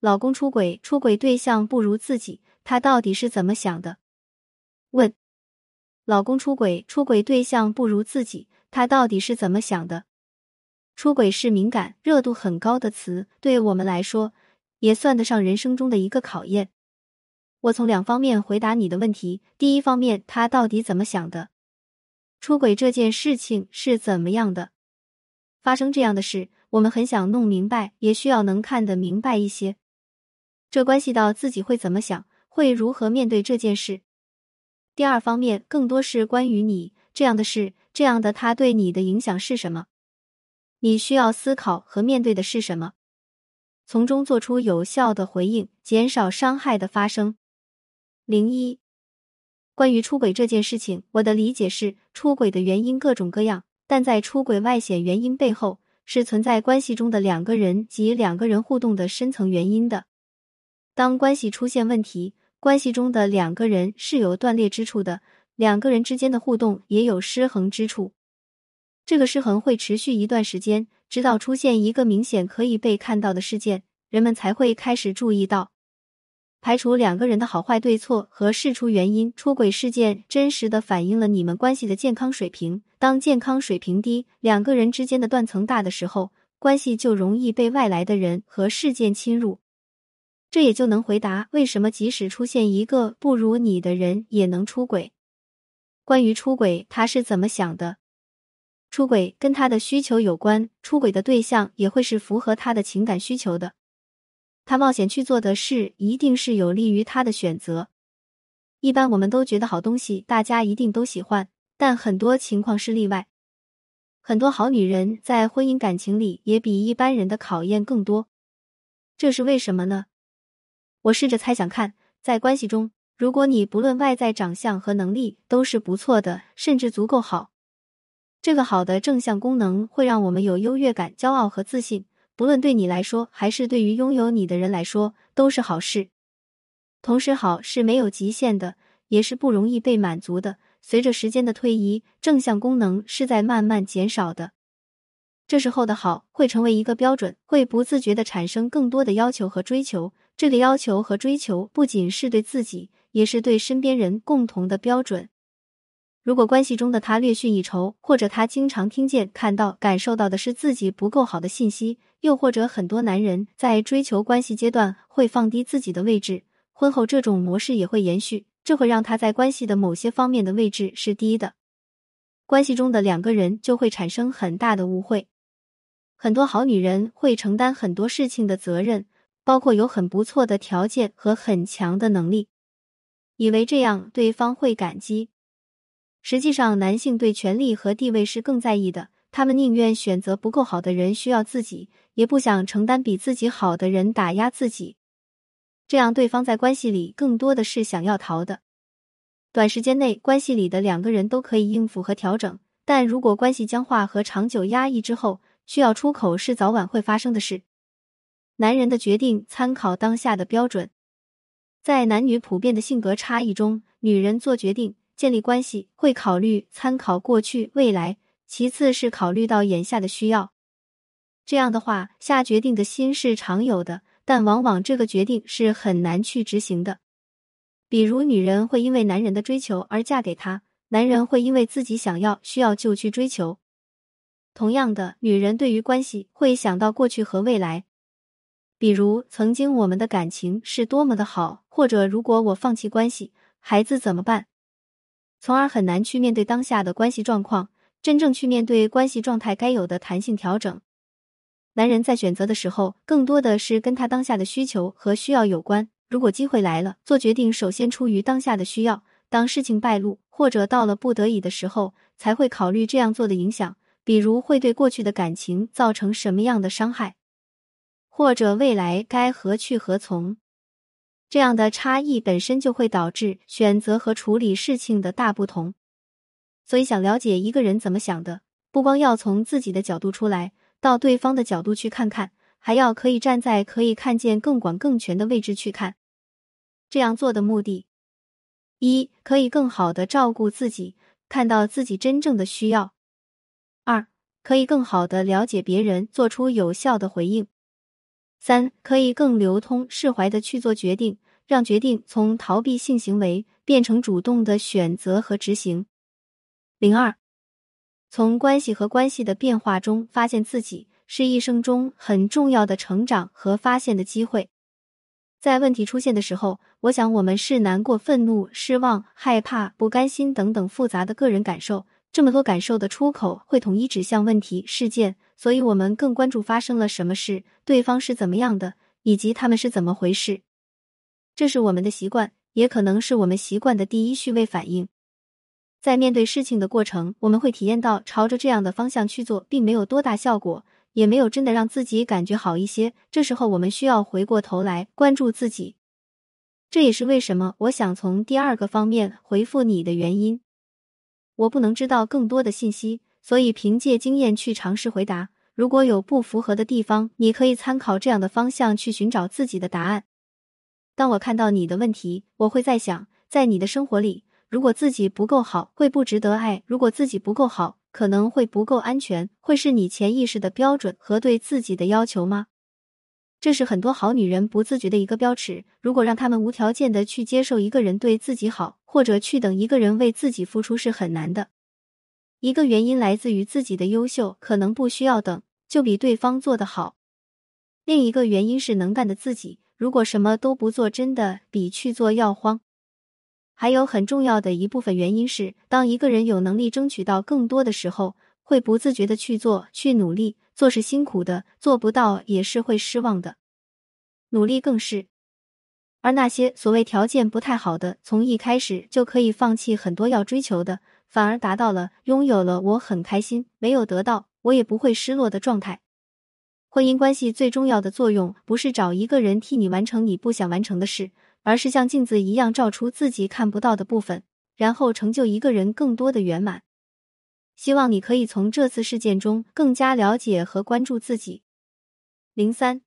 老公出轨，出轨对象不如自己，他到底是怎么想的？问。老公出轨，出轨对象不如自己，他到底是怎么想的？出轨是敏感、热度很高的词，对我们来说，也算得上人生中的一个考验。我从两方面回答你的问题：第一方面，他到底怎么想的？出轨这件事情是怎么样的？发生这样的事，我们很想弄明白，也需要能看得明白一些。这关系到自己会怎么想，会如何面对这件事。第二方面更多是关于你这样的事，这样的他对你的影响是什么？你需要思考和面对的是什么？从中做出有效的回应，减少伤害的发生。零一，关于出轨这件事情，我的理解是，出轨的原因各种各样，但在出轨外显原因背后，是存在关系中的两个人及两个人互动的深层原因的。当关系出现问题。关系中的两个人是有断裂之处的，两个人之间的互动也有失衡之处。这个失衡会持续一段时间，直到出现一个明显可以被看到的事件，人们才会开始注意到。排除两个人的好坏对错和事出原因，出轨事件真实的反映了你们关系的健康水平。当健康水平低，两个人之间的断层大的时候，关系就容易被外来的人和事件侵入。这也就能回答为什么即使出现一个不如你的人也能出轨。关于出轨，他是怎么想的？出轨跟他的需求有关，出轨的对象也会是符合他的情感需求的。他冒险去做的事，一定是有利于他的选择。一般我们都觉得好东西，大家一定都喜欢，但很多情况是例外。很多好女人在婚姻感情里也比一般人的考验更多，这是为什么呢？我试着猜想看，在关系中，如果你不论外在长相和能力都是不错的，甚至足够好，这个好的正向功能会让我们有优越感、骄傲和自信。不论对你来说，还是对于拥有你的人来说，都是好事。同时，好是没有极限的，也是不容易被满足的。随着时间的推移，正向功能是在慢慢减少的。这时候的好会成为一个标准，会不自觉的产生更多的要求和追求。这个要求和追求不仅是对自己，也是对身边人共同的标准。如果关系中的他略逊一筹，或者他经常听见、看到、感受到的是自己不够好的信息，又或者很多男人在追求关系阶段会放低自己的位置，婚后这种模式也会延续，这会让他在关系的某些方面的位置是低的，关系中的两个人就会产生很大的误会。很多好女人会承担很多事情的责任。包括有很不错的条件和很强的能力，以为这样对方会感激。实际上，男性对权力和地位是更在意的，他们宁愿选择不够好的人需要自己，也不想承担比自己好的人打压自己。这样，对方在关系里更多的是想要逃的。短时间内，关系里的两个人都可以应付和调整，但如果关系僵化和长久压抑之后，需要出口是早晚会发生的事。男人的决定参考当下的标准，在男女普遍的性格差异中，女人做决定、建立关系会考虑参考过去、未来，其次是考虑到眼下的需要。这样的话，下决定的心是常有的，但往往这个决定是很难去执行的。比如，女人会因为男人的追求而嫁给他，男人会因为自己想要、需要就去追求。同样的，女人对于关系会想到过去和未来。比如，曾经我们的感情是多么的好，或者如果我放弃关系，孩子怎么办？从而很难去面对当下的关系状况，真正去面对关系状态该有的弹性调整。男人在选择的时候，更多的是跟他当下的需求和需要有关。如果机会来了，做决定首先出于当下的需要；当事情败露或者到了不得已的时候，才会考虑这样做的影响，比如会对过去的感情造成什么样的伤害。或者未来该何去何从？这样的差异本身就会导致选择和处理事情的大不同。所以，想了解一个人怎么想的，不光要从自己的角度出来，到对方的角度去看看，还要可以站在可以看见更广更全的位置去看。这样做的目的，一可以更好的照顾自己，看到自己真正的需要；二可以更好的了解别人，做出有效的回应。三，可以更流通、释怀的去做决定，让决定从逃避性行为变成主动的选择和执行。零二，从关系和关系的变化中发现自己，是一生中很重要的成长和发现的机会。在问题出现的时候，我想我们是难过、愤怒、失望、害怕、不甘心等等复杂的个人感受。这么多感受的出口会统一指向问题事件，所以我们更关注发生了什么事，对方是怎么样的，以及他们是怎么回事。这是我们的习惯，也可能是我们习惯的第一序位反应。在面对事情的过程，我们会体验到朝着这样的方向去做，并没有多大效果。也没有真的让自己感觉好一些。这时候，我们需要回过头来关注自己。这也是为什么我想从第二个方面回复你的原因。我不能知道更多的信息，所以凭借经验去尝试回答。如果有不符合的地方，你可以参考这样的方向去寻找自己的答案。当我看到你的问题，我会在想，在你的生活里，如果自己不够好，会不值得爱；如果自己不够好。可能会不够安全，会是你潜意识的标准和对自己的要求吗？这是很多好女人不自觉的一个标尺。如果让他们无条件的去接受一个人对自己好，或者去等一个人为自己付出，是很难的。一个原因来自于自己的优秀，可能不需要等就比对方做得好；另一个原因是能干的自己，如果什么都不做，真的比去做要慌。还有很重要的一部分原因是，当一个人有能力争取到更多的时候，会不自觉的去做、去努力。做是辛苦的，做不到也是会失望的，努力更是。而那些所谓条件不太好的，从一开始就可以放弃很多要追求的，反而达到了、拥有了，我很开心；没有得到，我也不会失落的状态。婚姻关系最重要的作用，不是找一个人替你完成你不想完成的事。而是像镜子一样照出自己看不到的部分，然后成就一个人更多的圆满。希望你可以从这次事件中更加了解和关注自己。零三，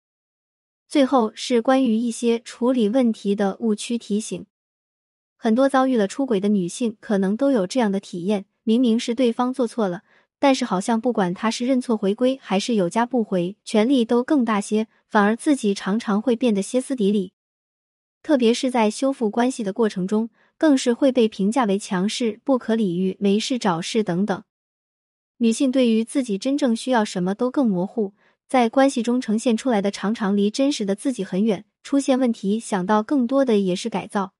最后是关于一些处理问题的误区提醒。很多遭遇了出轨的女性可能都有这样的体验：明明是对方做错了，但是好像不管他是认错回归还是有家不回，权力都更大些，反而自己常常会变得歇斯底里。特别是在修复关系的过程中，更是会被评价为强势、不可理喻、没事找事等等。女性对于自己真正需要什么都更模糊，在关系中呈现出来的常常离真实的自己很远。出现问题，想到更多的也是改造。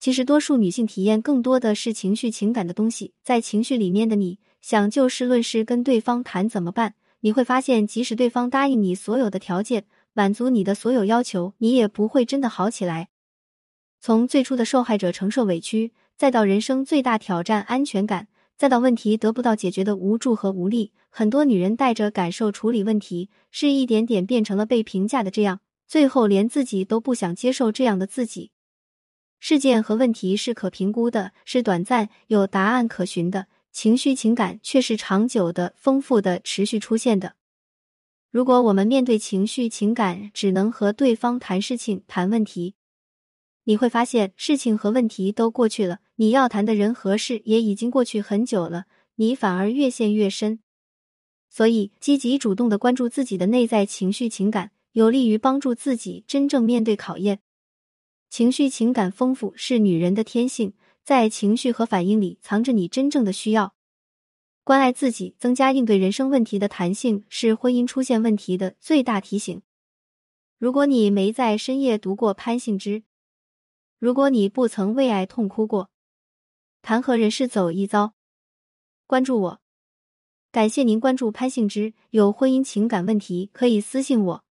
其实，多数女性体验更多的是情绪、情感的东西。在情绪里面的你，想就事论事跟对方谈怎么办？你会发现，即使对方答应你所有的条件。满足你的所有要求，你也不会真的好起来。从最初的受害者承受委屈，再到人生最大挑战安全感，再到问题得不到解决的无助和无力，很多女人带着感受处理问题，是一点点变成了被评价的这样，最后连自己都不想接受这样的自己。事件和问题是可评估的，是短暂有答案可循的，情绪情感却是长久的、丰富的、持续出现的。如果我们面对情绪、情感，只能和对方谈事情、谈问题，你会发现事情和问题都过去了，你要谈的人和事也已经过去很久了，你反而越陷越深。所以，积极主动的关注自己的内在情绪、情感，有利于帮助自己真正面对考验。情绪、情感丰富是女人的天性，在情绪和反应里藏着你真正的需要。关爱自己，增加应对人生问题的弹性，是婚姻出现问题的最大提醒。如果你没在深夜读过潘幸之，如果你不曾为爱痛哭过，谈何人世走一遭？关注我，感谢您关注潘幸之。有婚姻情感问题可以私信我。